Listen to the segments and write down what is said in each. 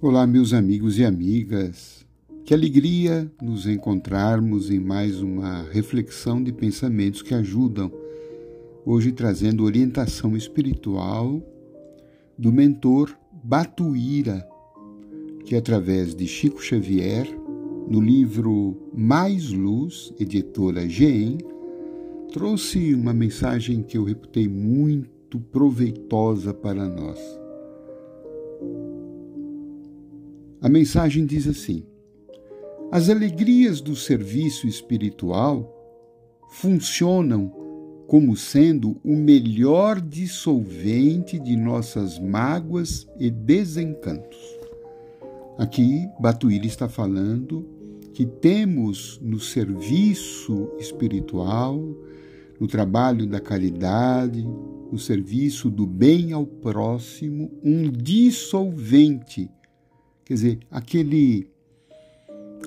Olá, meus amigos e amigas. Que alegria nos encontrarmos em mais uma reflexão de pensamentos que ajudam, hoje trazendo orientação espiritual do mentor Batuíra, que através de Chico Xavier, no livro Mais Luz, editora GEM, trouxe uma mensagem que eu reputei muito proveitosa para nós. A mensagem diz assim: As alegrias do serviço espiritual funcionam como sendo o melhor dissolvente de nossas mágoas e desencantos. Aqui, Batuíra está falando que temos no serviço espiritual, no trabalho da caridade, no serviço do bem ao próximo, um dissolvente Quer dizer, aquele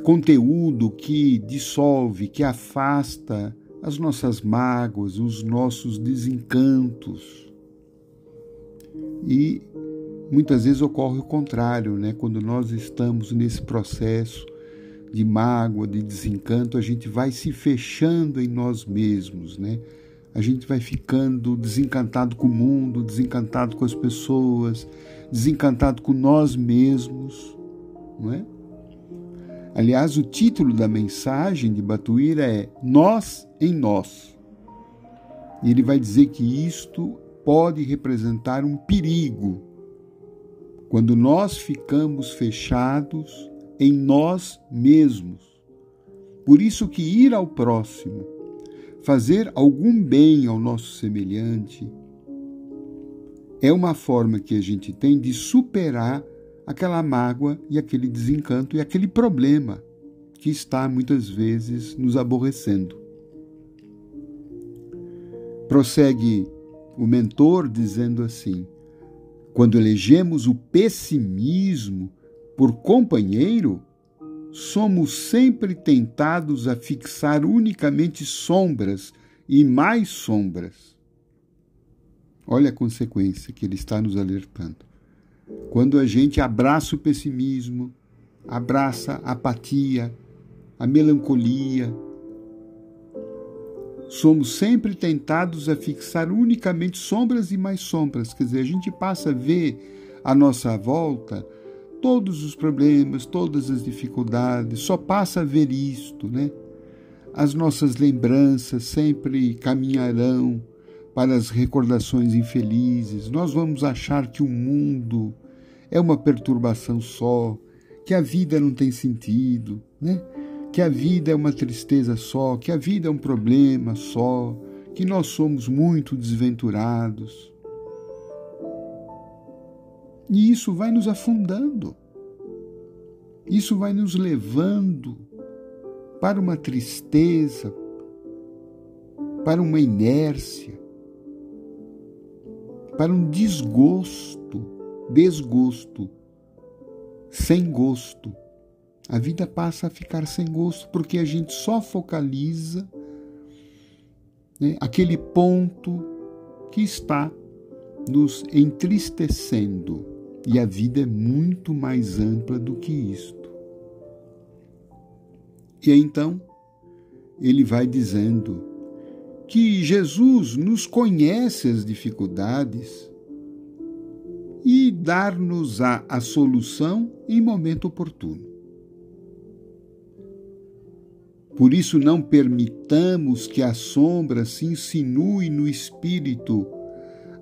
conteúdo que dissolve, que afasta as nossas mágoas, os nossos desencantos. E muitas vezes ocorre o contrário, né? Quando nós estamos nesse processo de mágoa, de desencanto, a gente vai se fechando em nós mesmos, né? A gente vai ficando desencantado com o mundo, desencantado com as pessoas, desencantado com nós mesmos, não é? Aliás, o título da mensagem de Batuíra é Nós em Nós. E ele vai dizer que isto pode representar um perigo quando nós ficamos fechados em nós mesmos. Por isso que ir ao próximo, fazer algum bem ao nosso semelhante, é uma forma que a gente tem de superar aquela mágoa e aquele desencanto e aquele problema que está muitas vezes nos aborrecendo. Prossegue o mentor dizendo assim: quando elegemos o pessimismo por companheiro, somos sempre tentados a fixar unicamente sombras e mais sombras. Olha a consequência que ele está nos alertando. Quando a gente abraça o pessimismo, abraça a apatia, a melancolia, somos sempre tentados a fixar unicamente sombras e mais sombras. Quer dizer, a gente passa a ver à nossa volta todos os problemas, todas as dificuldades, só passa a ver isto, né? As nossas lembranças sempre caminharão para as recordações infelizes. Nós vamos achar que o mundo é uma perturbação só, que a vida não tem sentido, né? que a vida é uma tristeza só, que a vida é um problema só, que nós somos muito desventurados. E isso vai nos afundando, isso vai nos levando para uma tristeza, para uma inércia, para um desgosto desgosto, sem gosto. A vida passa a ficar sem gosto porque a gente só focaliza né, aquele ponto que está nos entristecendo. E a vida é muito mais ampla do que isto. E então, ele vai dizendo que Jesus nos conhece as dificuldades e dar-nos-á a solução em momento oportuno. Por isso, não permitamos que a sombra se insinue no espírito,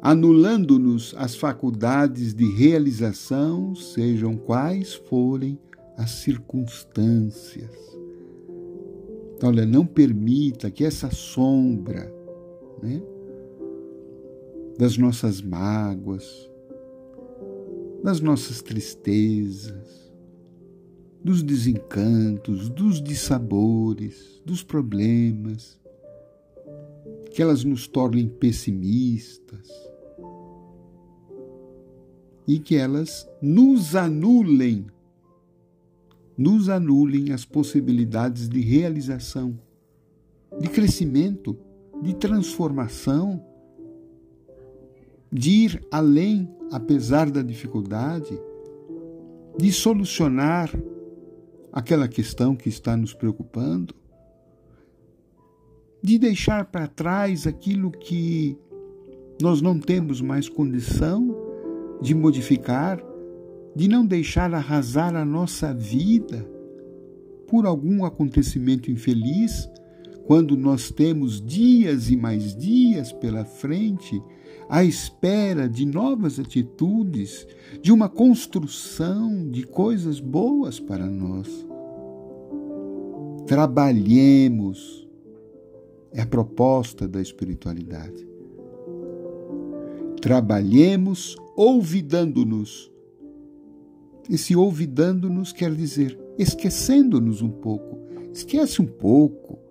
anulando-nos as faculdades de realização, sejam quais forem as circunstâncias. Então, olha, não permita que essa sombra né, das nossas mágoas, das nossas tristezas, dos desencantos, dos dissabores, dos problemas, que elas nos tornem pessimistas e que elas nos anulem, nos anulem as possibilidades de realização, de crescimento, de transformação, de ir além apesar da dificuldade, de solucionar aquela questão que está nos preocupando, de deixar para trás aquilo que nós não temos mais condição de modificar, de não deixar arrasar a nossa vida por algum acontecimento infeliz, quando nós temos dias e mais dias pela frente à espera de novas atitudes, de uma construção de coisas boas para nós. Trabalhemos, é a proposta da espiritualidade. Trabalhemos ouvidando-nos. Esse ouvidando-nos quer dizer esquecendo-nos um pouco. Esquece um pouco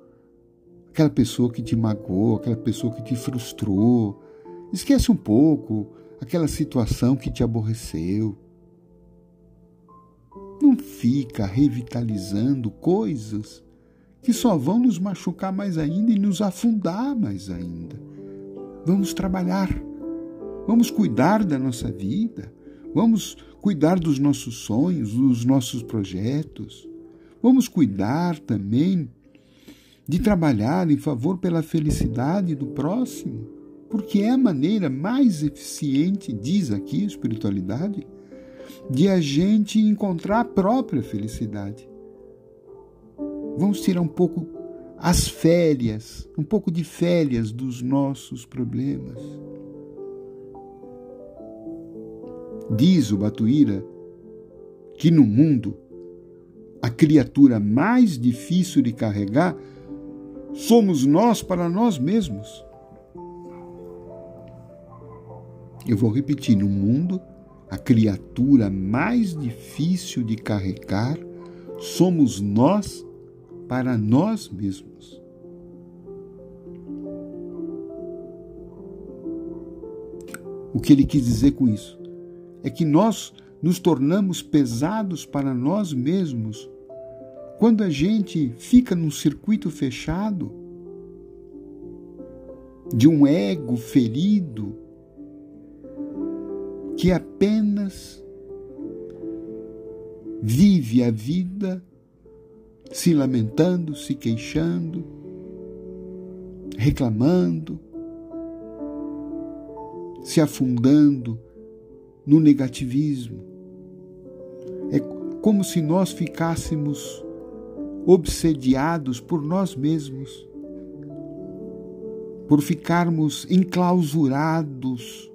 aquela pessoa que te magoou, aquela pessoa que te frustrou. Esquece um pouco aquela situação que te aborreceu. Não fica revitalizando coisas que só vão nos machucar mais ainda e nos afundar mais ainda. Vamos trabalhar, vamos cuidar da nossa vida, vamos cuidar dos nossos sonhos, dos nossos projetos. Vamos cuidar também de trabalhar em favor pela felicidade do próximo, porque é a maneira mais eficiente, diz aqui a espiritualidade, de a gente encontrar a própria felicidade. Vamos tirar um pouco as férias, um pouco de férias dos nossos problemas. Diz o Batuíra que no mundo a criatura mais difícil de carregar somos nós para nós mesmos. Eu vou repetir: no mundo, a criatura mais difícil de carregar somos nós para nós mesmos. O que ele quis dizer com isso é que nós nos tornamos pesados para nós mesmos quando a gente fica num circuito fechado de um ego ferido que apenas vive a vida se lamentando, se queixando, reclamando, se afundando no negativismo. É como se nós ficássemos obsediados por nós mesmos, por ficarmos enclausurados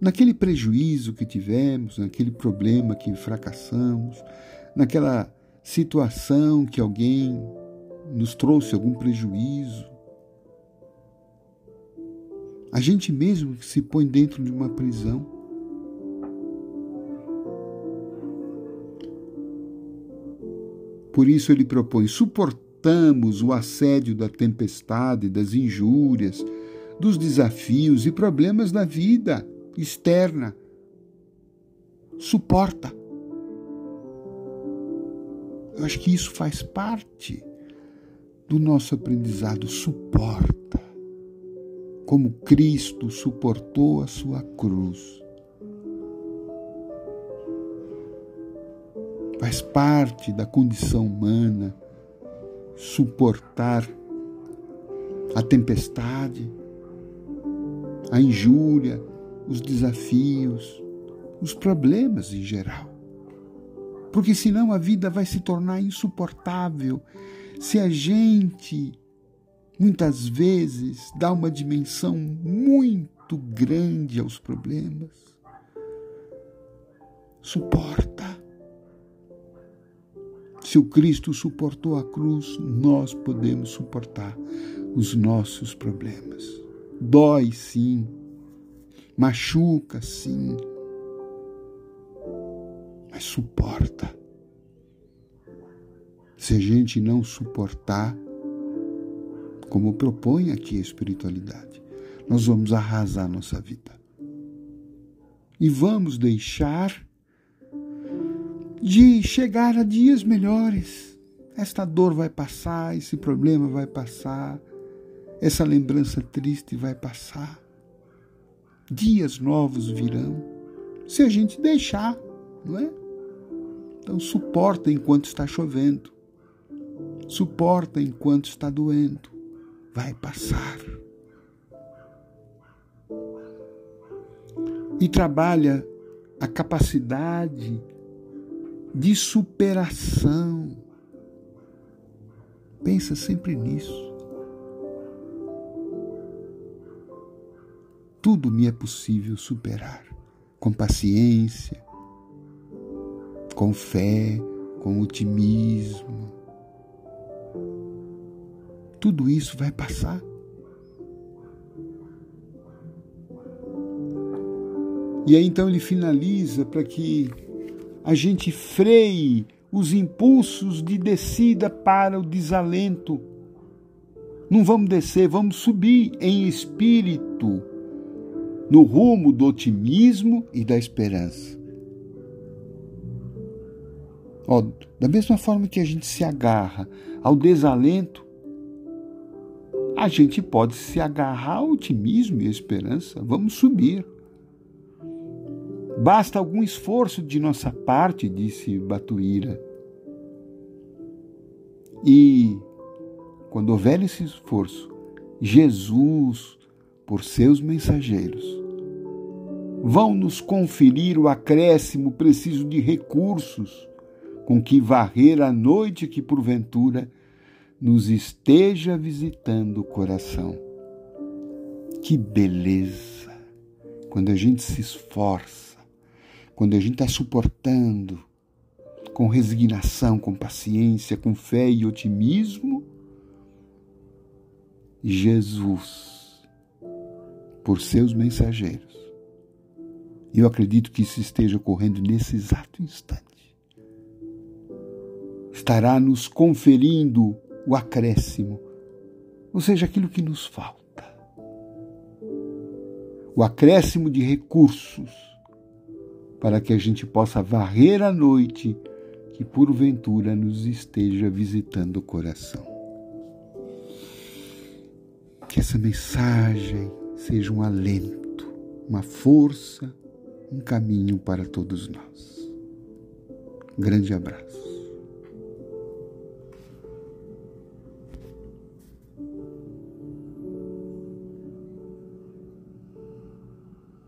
naquele prejuízo que tivemos, naquele problema que fracassamos, naquela situação que alguém nos trouxe algum prejuízo. A gente mesmo se põe dentro de uma prisão. Por isso ele propõe: suportamos o assédio da tempestade, das injúrias, dos desafios e problemas da vida externa. Suporta. Eu acho que isso faz parte do nosso aprendizado. Suporta. Como Cristo suportou a sua cruz. Faz parte da condição humana suportar a tempestade, a injúria, os desafios, os problemas em geral porque senão a vida vai se tornar insuportável se a gente muitas vezes dá uma dimensão muito grande aos problemas. Suporta. Se o Cristo suportou a cruz, nós podemos suportar os nossos problemas. Dói sim, machuca sim, mas suporta. Se a gente não suportar, como propõe aqui a espiritualidade, nós vamos arrasar nossa vida. E vamos deixar de chegar a dias melhores. Esta dor vai passar, esse problema vai passar, essa lembrança triste vai passar. Dias novos virão, se a gente deixar não é? Então suporta enquanto está chovendo. Suporta enquanto está doendo. Vai passar. E trabalha a capacidade de superação. Pensa sempre nisso. Tudo me é possível superar com paciência, com fé, com otimismo. Tudo isso vai passar. E aí então ele finaliza para que a gente freie os impulsos de descida para o desalento. Não vamos descer, vamos subir em espírito no rumo do otimismo e da esperança. Ó, da mesma forma que a gente se agarra ao desalento, a gente pode se agarrar ao otimismo e à esperança. Vamos subir. Basta algum esforço de nossa parte, disse Batuíra. E quando houver esse esforço, Jesus, por seus mensageiros, vão nos conferir o acréscimo preciso de recursos com que varrer a noite que porventura nos esteja visitando o coração. Que beleza! Quando a gente se esforça, quando a gente está suportando com resignação, com paciência, com fé e otimismo, Jesus, por seus mensageiros. Eu acredito que isso esteja ocorrendo nesse exato instante. Estará nos conferindo o acréscimo, ou seja, aquilo que nos falta. O acréscimo de recursos para que a gente possa varrer a noite que porventura nos esteja visitando o coração. Que essa mensagem seja um alento, uma força, um caminho para todos nós. Grande abraço.